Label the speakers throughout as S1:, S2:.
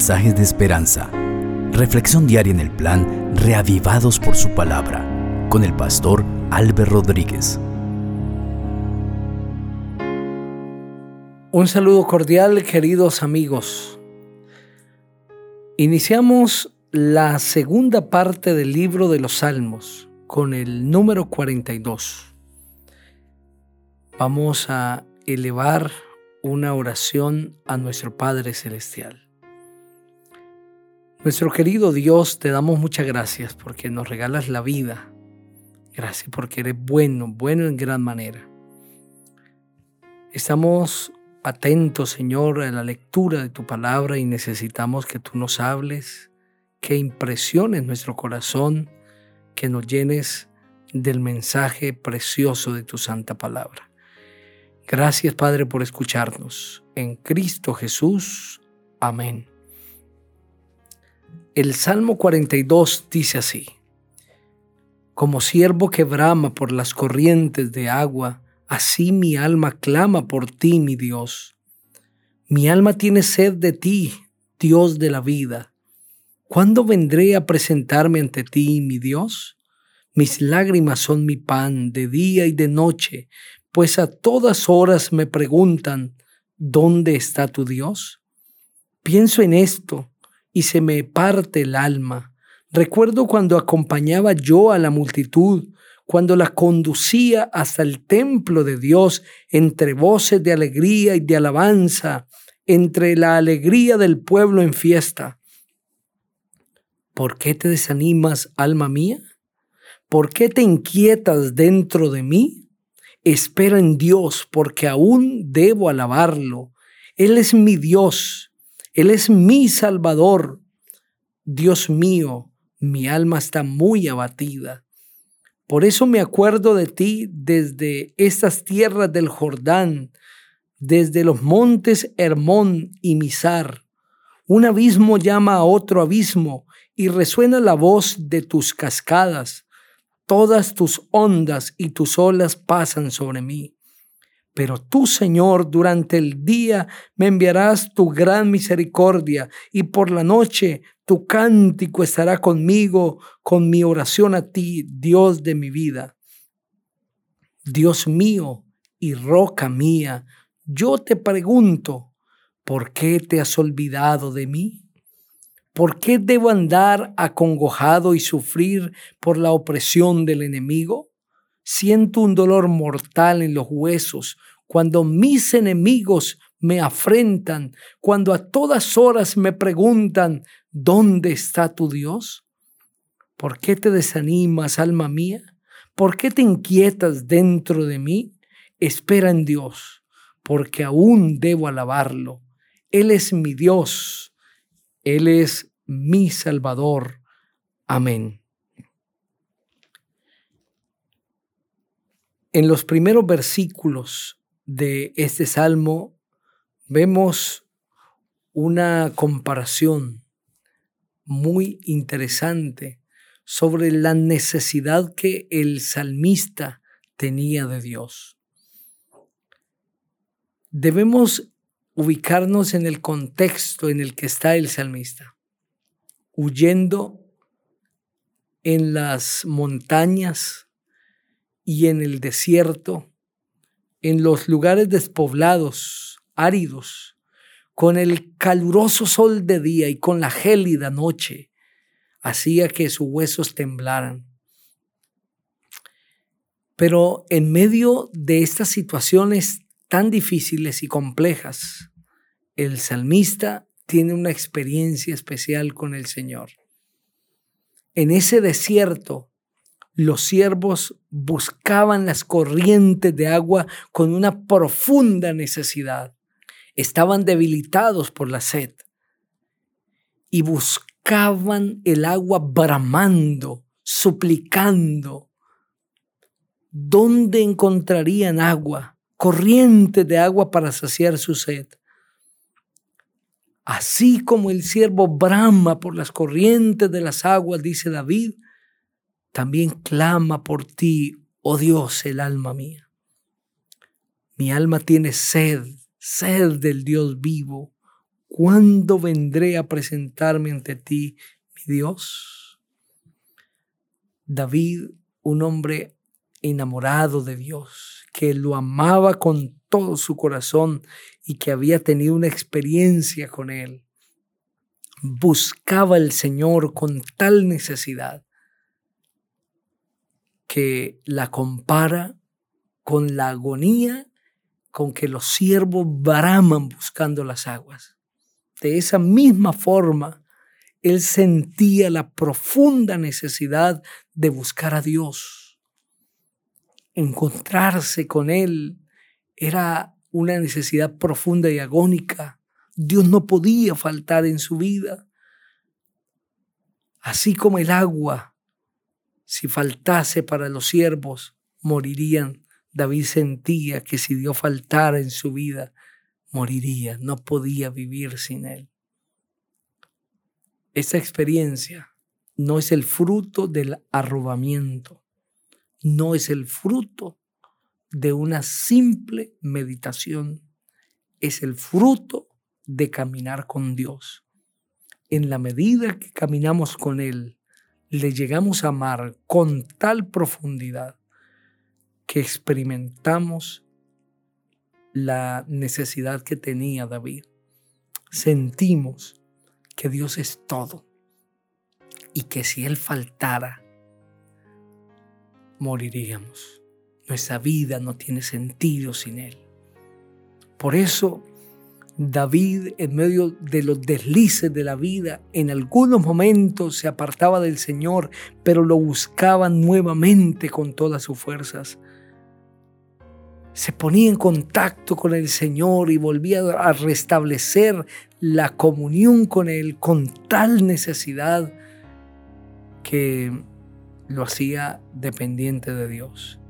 S1: mensajes de esperanza. Reflexión diaria en el plan Reavivados por su palabra con el pastor Álvaro Rodríguez.
S2: Un saludo cordial, queridos amigos. Iniciamos la segunda parte del libro de los Salmos con el número 42. Vamos a elevar una oración a nuestro Padre Celestial. Nuestro querido Dios, te damos muchas gracias porque nos regalas la vida. Gracias porque eres bueno, bueno en gran manera. Estamos atentos, Señor, a la lectura de tu palabra y necesitamos que tú nos hables, que impresiones nuestro corazón, que nos llenes del mensaje precioso de tu santa palabra. Gracias, Padre, por escucharnos. En Cristo Jesús. Amén. El Salmo 42 dice así, Como siervo que brama por las corrientes de agua, así mi alma clama por ti, mi Dios. Mi alma tiene sed de ti, Dios de la vida. ¿Cuándo vendré a presentarme ante ti, mi Dios? Mis lágrimas son mi pan de día y de noche, pues a todas horas me preguntan, ¿dónde está tu Dios? Pienso en esto y se me parte el alma. Recuerdo cuando acompañaba yo a la multitud, cuando la conducía hasta el templo de Dios entre voces de alegría y de alabanza, entre la alegría del pueblo en fiesta. ¿Por qué te desanimas, alma mía? ¿Por qué te inquietas dentro de mí? Espera en Dios, porque aún debo alabarlo. Él es mi Dios él es mi Salvador. Dios mío, mi alma está muy abatida. Por eso me acuerdo de ti desde estas tierras del Jordán, desde los montes Hermón y Mizar. Un abismo llama a otro abismo y resuena la voz de tus cascadas. Todas tus ondas y tus olas pasan sobre mí. Pero tú, Señor, durante el día me enviarás tu gran misericordia y por la noche tu cántico estará conmigo con mi oración a ti, Dios de mi vida. Dios mío y roca mía, yo te pregunto, ¿por qué te has olvidado de mí? ¿Por qué debo andar acongojado y sufrir por la opresión del enemigo? Siento un dolor mortal en los huesos cuando mis enemigos me afrentan, cuando a todas horas me preguntan, ¿dónde está tu Dios? ¿Por qué te desanimas, alma mía? ¿Por qué te inquietas dentro de mí? Espera en Dios, porque aún debo alabarlo. Él es mi Dios, Él es mi Salvador. Amén. En los primeros versículos de este salmo vemos una comparación muy interesante sobre la necesidad que el salmista tenía de Dios. Debemos ubicarnos en el contexto en el que está el salmista, huyendo en las montañas y en el desierto, en los lugares despoblados, áridos, con el caluroso sol de día y con la gélida noche, hacía que sus huesos temblaran. Pero en medio de estas situaciones tan difíciles y complejas, el salmista tiene una experiencia especial con el Señor. En ese desierto, los siervos buscaban las corrientes de agua con una profunda necesidad. Estaban debilitados por la sed y buscaban el agua bramando, suplicando. ¿Dónde encontrarían agua, corriente de agua para saciar su sed? Así como el siervo brama por las corrientes de las aguas, dice David, también clama por ti, oh Dios, el alma mía. Mi alma tiene sed, sed del Dios vivo. ¿Cuándo vendré a presentarme ante ti, mi Dios? David, un hombre enamorado de Dios, que lo amaba con todo su corazón y que había tenido una experiencia con él, buscaba al Señor con tal necesidad que la compara con la agonía con que los siervos braman buscando las aguas. De esa misma forma, él sentía la profunda necesidad de buscar a Dios. Encontrarse con Él era una necesidad profunda y agónica. Dios no podía faltar en su vida. Así como el agua, si faltase para los siervos, morirían. David sentía que si Dios faltara en su vida, moriría, no podía vivir sin Él. Esa experiencia no es el fruto del arrobamiento, no es el fruto de una simple meditación, es el fruto de caminar con Dios. En la medida que caminamos con Él, le llegamos a amar con tal profundidad que experimentamos la necesidad que tenía David. Sentimos que Dios es todo y que si Él faltara, moriríamos. Nuestra vida no tiene sentido sin Él. Por eso David, en medio de los deslices de la vida, en algunos momentos se apartaba del Señor, pero lo buscaba nuevamente con todas sus fuerzas se ponía en contacto con el Señor y volvía a restablecer la comunión con Él con tal necesidad que lo hacía dependiente de Dios.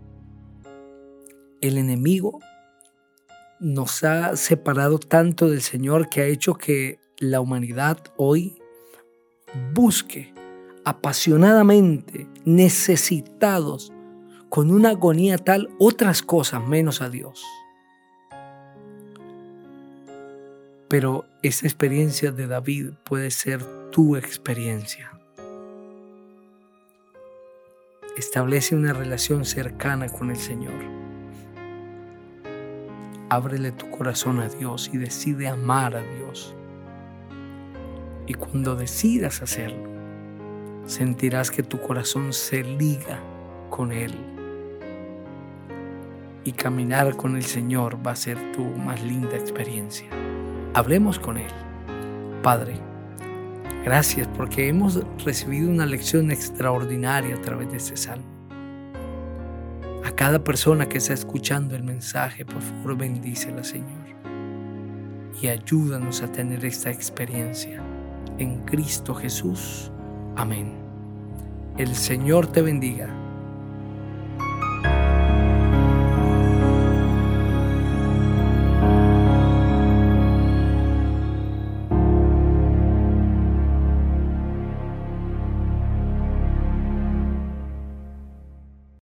S2: El enemigo nos ha separado tanto del Señor que ha hecho que la humanidad hoy busque apasionadamente, necesitados con una agonía tal otras cosas menos a Dios. Pero esa experiencia de David puede ser tu experiencia. Establece una relación cercana con el Señor. Ábrele tu corazón a Dios y decide amar a Dios. Y cuando decidas hacerlo, sentirás que tu corazón se liga con Él y caminar con el Señor va a ser tu más linda experiencia. Hablemos con Él. Padre, gracias porque hemos recibido una lección extraordinaria a través de este salmo. Cada persona que está escuchando el mensaje, por favor, bendícela, Señor. Y ayúdanos a tener esta experiencia. En Cristo Jesús. Amén. El Señor te bendiga